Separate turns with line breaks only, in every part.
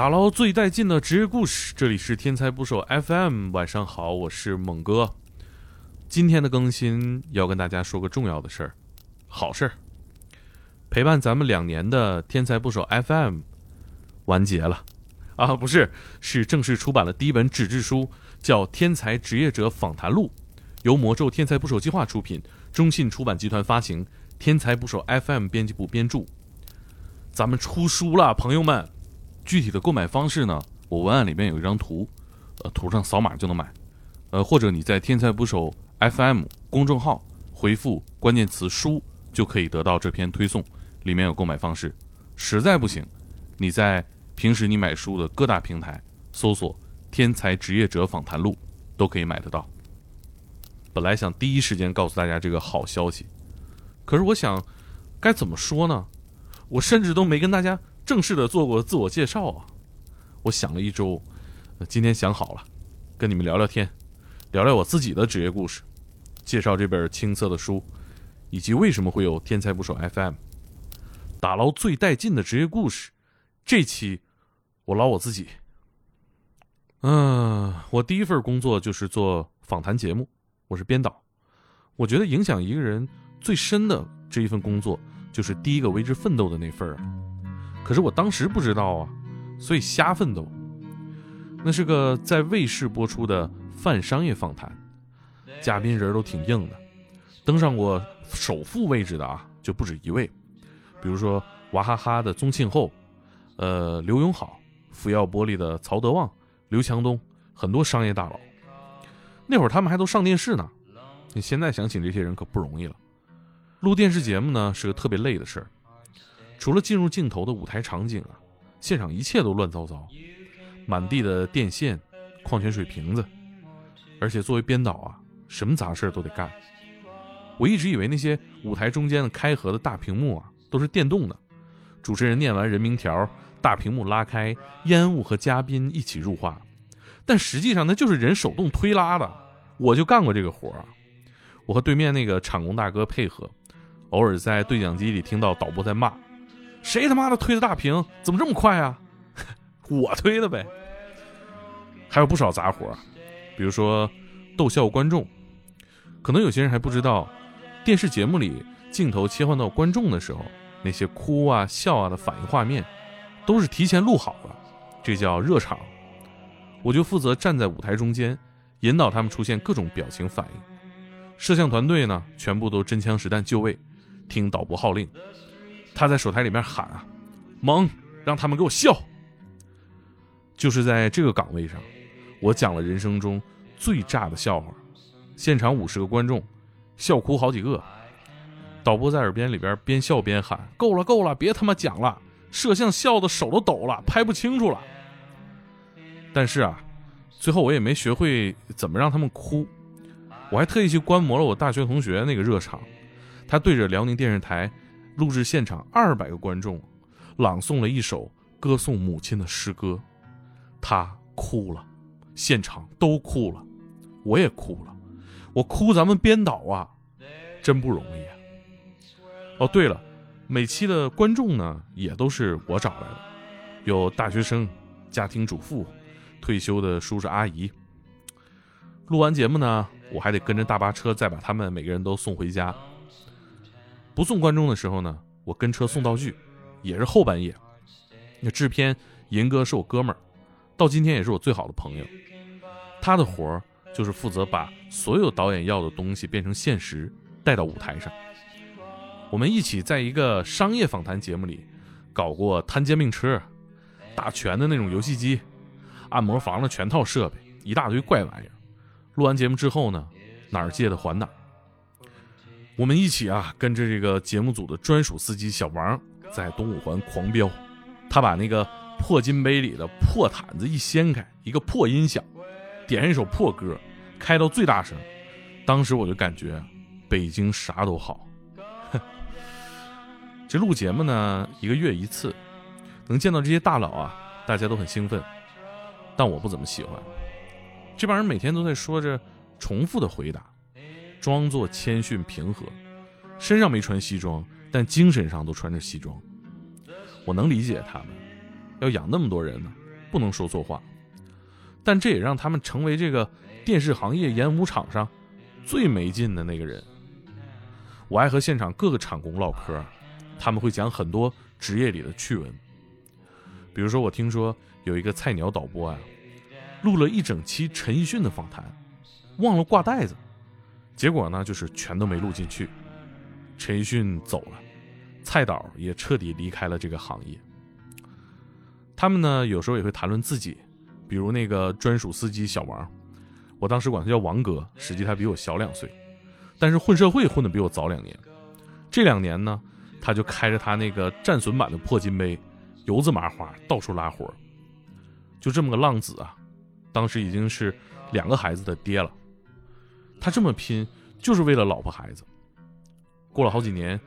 打捞最带劲的职业故事，这里是天才捕手 FM。晚上好，我是猛哥。今天的更新要跟大家说个重要的事儿，好事儿。陪伴咱们两年的天才捕手 FM 完结了啊，不是，是正式出版了第一本纸质书，叫《天才职业者访谈录》，由魔咒天才捕手计划出品，中信出版集团发行，天才捕手 FM 编辑部编著。咱们出书了，朋友们。具体的购买方式呢？我文案里面有一张图，呃，图上扫码就能买，呃，或者你在天才捕手 FM 公众号回复关键词“书”就可以得到这篇推送，里面有购买方式。实在不行，你在平时你买书的各大平台搜索“天才职业者访谈录”都可以买得到。本来想第一时间告诉大家这个好消息，可是我想该怎么说呢？我甚至都没跟大家。正式的做过自我介绍啊！我想了一周，今天想好了，跟你们聊聊天，聊聊我自己的职业故事，介绍这本青涩的书，以及为什么会有天才捕手 FM，打捞最带劲的职业故事。这期我捞我自己。嗯，我第一份工作就是做访谈节目，我是编导。我觉得影响一个人最深的这一份工作，就是第一个为之奋斗的那份儿。可是我当时不知道啊，所以瞎奋斗。那是个在卫视播出的泛商业访谈，嘉宾人都挺硬的，登上过首富位置的啊就不止一位，比如说娃哈哈的宗庆后，呃刘永好，福耀玻璃的曹德旺、刘强东，很多商业大佬。那会儿他们还都上电视呢，你现在想请这些人可不容易了。录电视节目呢是个特别累的事儿。除了进入镜头的舞台场景啊，现场一切都乱糟糟，满地的电线、矿泉水瓶子，而且作为编导啊，什么杂事都得干。我一直以为那些舞台中间的开合的大屏幕啊都是电动的，主持人念完人名条，大屏幕拉开，烟雾和嘉宾一起入画，但实际上那就是人手动推拉的。我就干过这个活儿，我和对面那个场工大哥配合，偶尔在对讲机里听到导播在骂。谁他妈的推的大屏？怎么这么快啊？我推的呗。还有不少杂活，比如说逗笑观众。可能有些人还不知道，电视节目里镜头切换到观众的时候，那些哭啊、笑啊的反应画面，都是提前录好的，这叫热场。我就负责站在舞台中间，引导他们出现各种表情反应。摄像团队呢，全部都真枪实弹就位，听导播号令。他在手台里面喊啊，猛，让他们给我笑。就是在这个岗位上，我讲了人生中最炸的笑话，现场五十个观众，笑哭好几个。导播在耳边里边边笑边喊：“够了，够了，别他妈讲了！”摄像笑的手都抖了，拍不清楚了。但是啊，最后我也没学会怎么让他们哭，我还特意去观摩了我大学同学那个热场，他对着辽宁电视台。录制现场二百个观众，朗诵了一首歌颂母亲的诗歌，他哭了，现场都哭了，我也哭了，我哭咱们编导啊，真不容易啊。哦，对了，每期的观众呢也都是我找来的，有大学生、家庭主妇、退休的叔叔阿姨。录完节目呢，我还得跟着大巴车再把他们每个人都送回家。不送观众的时候呢，我跟车送道具，也是后半夜。那制片银哥是我哥们儿，到今天也是我最好的朋友。他的活儿就是负责把所有导演要的东西变成现实，带到舞台上。我们一起在一个商业访谈节目里搞过摊煎饼车、打拳的那种游戏机、按摩房的全套设备，一大堆怪玩意儿。录完节目之后呢，哪儿借的还哪儿。我们一起啊，跟着这个节目组的专属司机小王，在东五环狂飙。他把那个破金杯里的破毯子一掀开，一个破音响，点一首破歌，开到最大声。当时我就感觉，北京啥都好。这录节目呢，一个月一次，能见到这些大佬啊，大家都很兴奋。但我不怎么喜欢，这帮人每天都在说着重复的回答。装作谦逊平和，身上没穿西装，但精神上都穿着西装。我能理解他们，要养那么多人呢，不能说错话。但这也让他们成为这个电视行业演武场上最没劲的那个人。我爱和现场各个场工唠嗑，他们会讲很多职业里的趣闻。比如说，我听说有一个菜鸟导播啊，录了一整期陈奕迅的访谈，忘了挂带子，结果呢就是全都没录进去。陈奕迅走了，蔡导也彻底离开了这个行业。他们呢有时候也会谈论自己，比如那个专属司机小王，我当时管他叫王哥，实际他比我小两岁。但是混社会混的比我早两年，这两年呢，他就开着他那个战损版的破金杯，油渍麻花到处拉活就这么个浪子啊，当时已经是两个孩子的爹了。他这么拼，就是为了老婆孩子。过了好几年，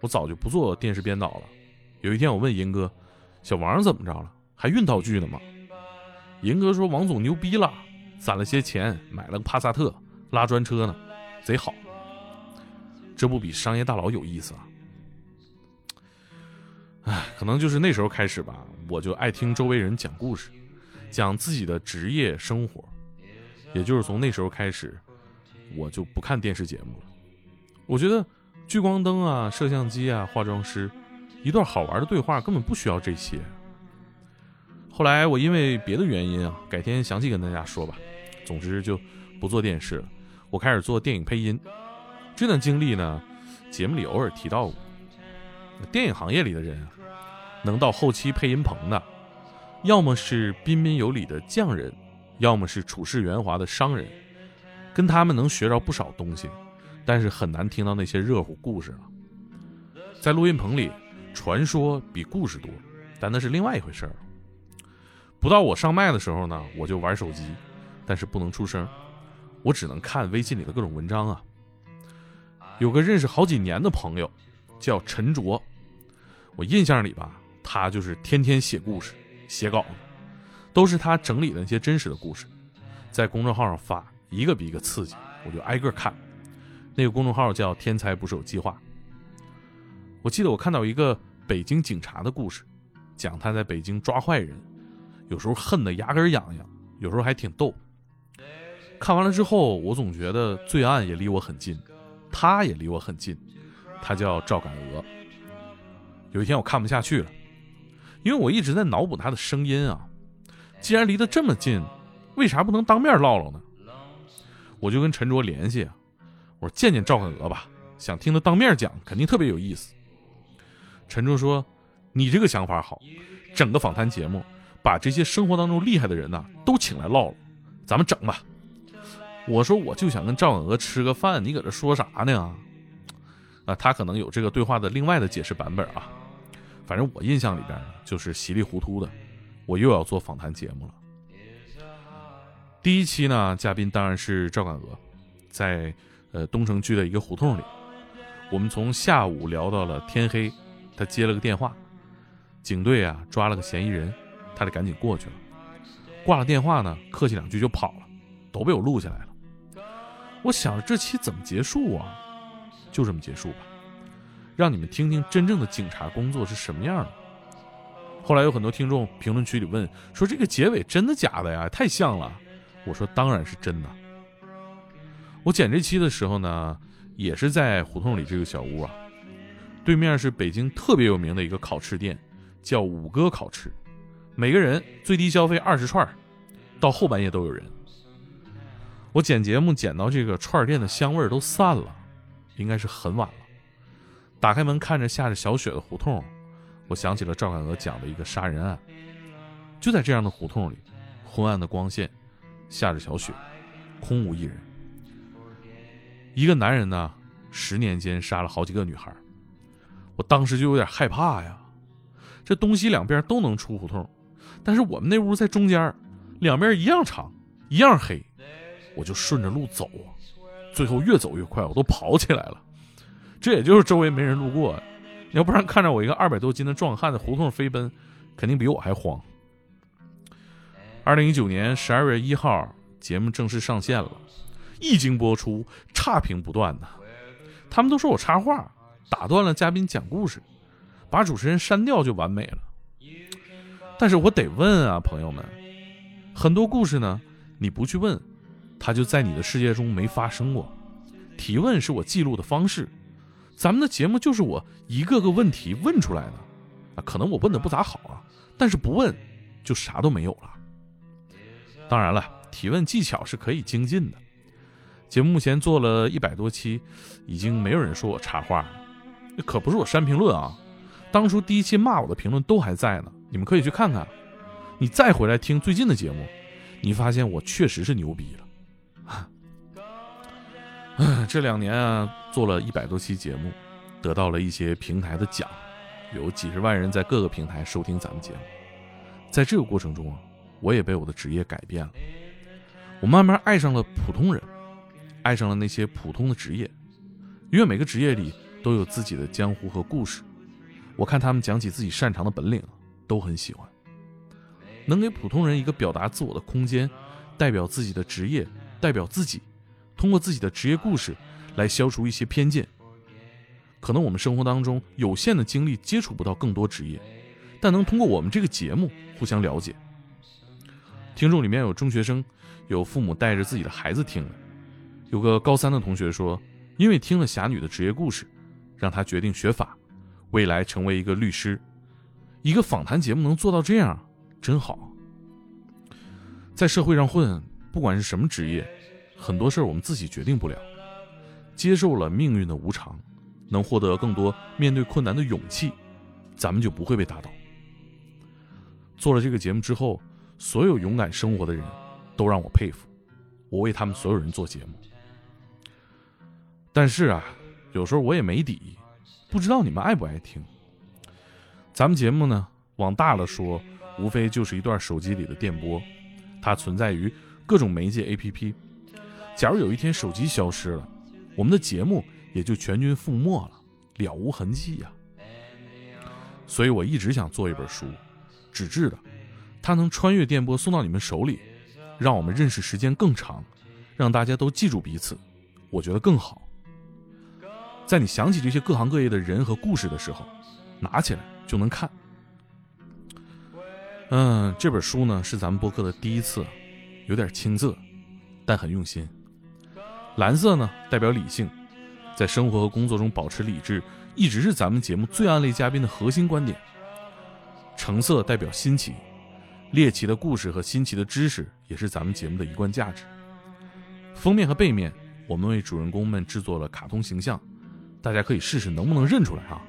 我早就不做电视编导了。有一天我问银哥：“小王怎么着了？还运道具呢吗？”银哥说：“王总牛逼了，攒了些钱买了个帕萨特，拉专车呢，贼好。”这不比商业大佬有意思啊！哎，可能就是那时候开始吧，我就爱听周围人讲故事，讲自己的职业生活。也就是从那时候开始，我就不看电视节目了。我觉得聚光灯啊、摄像机啊、化妆师，一段好玩的对话根本不需要这些。后来我因为别的原因啊，改天详细跟大家说吧。总之就不做电视了，我开始做电影配音。这段经历呢，节目里偶尔提到过。电影行业里的人啊，能到后期配音棚的，要么是彬彬有礼的匠人，要么是处事圆滑的商人。跟他们能学着不少东西，但是很难听到那些热乎故事了。在录音棚里，传说比故事多，但那是另外一回事儿。不到我上麦的时候呢，我就玩手机，但是不能出声，我只能看微信里的各种文章啊。有个认识好几年的朋友，叫陈卓。我印象里吧，他就是天天写故事、写稿子，都是他整理的那些真实的故事，在公众号上发，一个比一个刺激，我就挨个看。那个公众号叫“天才捕手计划”。我记得我看到一个北京警察的故事，讲他在北京抓坏人，有时候恨得牙根痒痒，有时候还挺逗。看完了之后，我总觉得罪案也离我很近。他也离我很近，他叫赵敢娥。有一天我看不下去了，因为我一直在脑补他的声音啊。既然离得这么近，为啥不能当面唠唠呢？我就跟陈卓联系，我说见见赵敢娥吧，想听他当面讲，肯定特别有意思。陈卓说：“你这个想法好，整个访谈节目，把这些生活当中厉害的人呐都请来唠唠，咱们整吧。”我说我就想跟赵敢娥吃个饭，你搁这说啥呢？啊，他可能有这个对话的另外的解释版本啊。反正我印象里边就是稀里糊涂的，我又要做访谈节目了。第一期呢，嘉宾当然是赵敢娥，在呃东城区的一个胡同里，我们从下午聊到了天黑，他接了个电话，警队啊抓了个嫌疑人，他得赶紧过去了。挂了电话呢，客气两句就跑了，都被我录下来了。我想着这期怎么结束啊？就这么结束吧，让你们听听真正的警察工作是什么样的。后来有很多听众评论区里问说：“这个结尾真的假的呀？太像了。”我说：“当然是真的。”我剪这期的时候呢，也是在胡同里这个小屋啊，对面是北京特别有名的一个烤翅店，叫五哥烤翅，每个人最低消费二十串，到后半夜都有人。我剪节目剪到这个串店的香味都散了，应该是很晚了。打开门看着下着小雪的胡同，我想起了赵敢娥讲的一个杀人案。就在这样的胡同里，昏暗的光线，下着小雪，空无一人。一个男人呢，十年间杀了好几个女孩。我当时就有点害怕呀。这东西两边都能出胡同，但是我们那屋在中间，两边一样长，一样黑。我就顺着路走，最后越走越快，我都跑起来了。这也就是周围没人路过，要不然看着我一个二百多斤的壮汉在胡同飞奔，肯定比我还慌。二零一九年十二月一号，节目正式上线了，一经播出，差评不断呐。他们都说我插话，打断了嘉宾讲故事，把主持人删掉就完美了。但是我得问啊，朋友们，很多故事呢，你不去问，它就在你的世界中没发生过。提问是我记录的方式，咱们的节目就是我一个个问题问出来的啊。可能我问的不咋好啊，但是不问就啥都没有了。当然了，提问技巧是可以精进的。节目目前做了一百多期，已经没有人说我插话了。可不是我删评论啊，当初第一期骂我的评论都还在呢，你们可以去看看。你再回来听最近的节目，你发现我确实是牛逼了。这两年啊，做了一百多期节目，得到了一些平台的奖，有几十万人在各个平台收听咱们节目。在这个过程中啊，我也被我的职业改变了，我慢慢爱上了普通人。爱上了那些普通的职业，因为每个职业里都有自己的江湖和故事。我看他们讲起自己擅长的本领，都很喜欢。能给普通人一个表达自我的空间，代表自己的职业，代表自己，通过自己的职业故事来消除一些偏见。可能我们生活当中有限的精力接触不到更多职业，但能通过我们这个节目互相了解。听众里面有中学生，有父母带着自己的孩子听的。有个高三的同学说，因为听了侠女的职业故事，让他决定学法，未来成为一个律师。一个访谈节目能做到这样，真好。在社会上混，不管是什么职业，很多事儿我们自己决定不了。接受了命运的无常，能获得更多面对困难的勇气，咱们就不会被打倒。做了这个节目之后，所有勇敢生活的人，都让我佩服。我为他们所有人做节目。但是啊，有时候我也没底，不知道你们爱不爱听。咱们节目呢，往大了说，无非就是一段手机里的电波，它存在于各种媒介 APP。假如有一天手机消失了，我们的节目也就全军覆没了，了无痕迹呀。所以我一直想做一本书，纸质的，它能穿越电波送到你们手里，让我们认识时间更长，让大家都记住彼此，我觉得更好。在你想起这些各行各业的人和故事的时候，拿起来就能看。嗯，这本书呢是咱们播客的第一次，有点青涩，但很用心。蓝色呢代表理性，在生活和工作中保持理智，一直是咱们节目最暗类嘉宾的核心观点。橙色代表新奇，猎奇的故事和新奇的知识也是咱们节目的一贯价值。封面和背面，我们为主人公们制作了卡通形象。大家可以试试能不能认出来啊，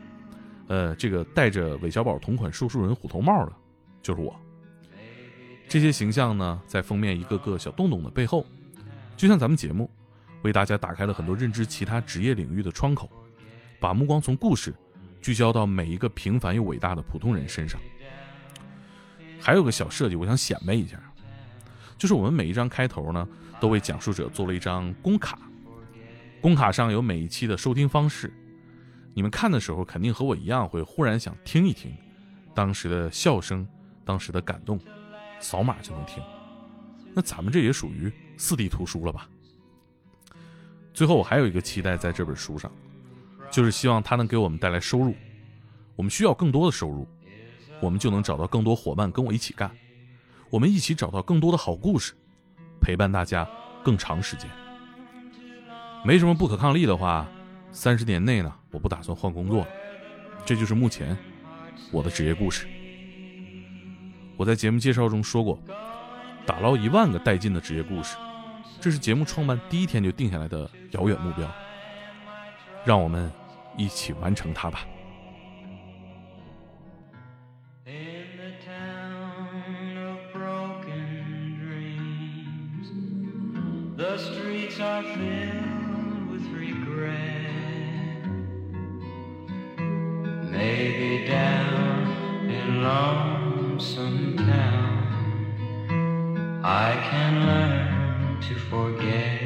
呃，这个戴着韦小宝同款说书人虎头帽的，就是我。这些形象呢，在封面一个个小洞洞的背后，就像咱们节目，为大家打开了很多认知其他职业领域的窗口，把目光从故事聚焦到每一个平凡又伟大的普通人身上。还有个小设计，我想显摆一下，就是我们每一张开头呢，都为讲述者做了一张公卡。公卡上有每一期的收听方式，你们看的时候肯定和我一样，会忽然想听一听当时的笑声、当时的感动，扫码就能听。那咱们这也属于四 D 图书了吧？最后，我还有一个期待在这本书上，就是希望它能给我们带来收入。我们需要更多的收入，我们就能找到更多伙伴跟我一起干，我们一起找到更多的好故事，陪伴大家更长时间。没什么不可抗力的话，三十年内呢，我不打算换工作了。这就是目前我的职业故事。我在节目介绍中说过，打捞一万个带劲的职业故事，这是节目创办第一天就定下来的遥远目标。让我们一起完成它吧。I can learn to forget.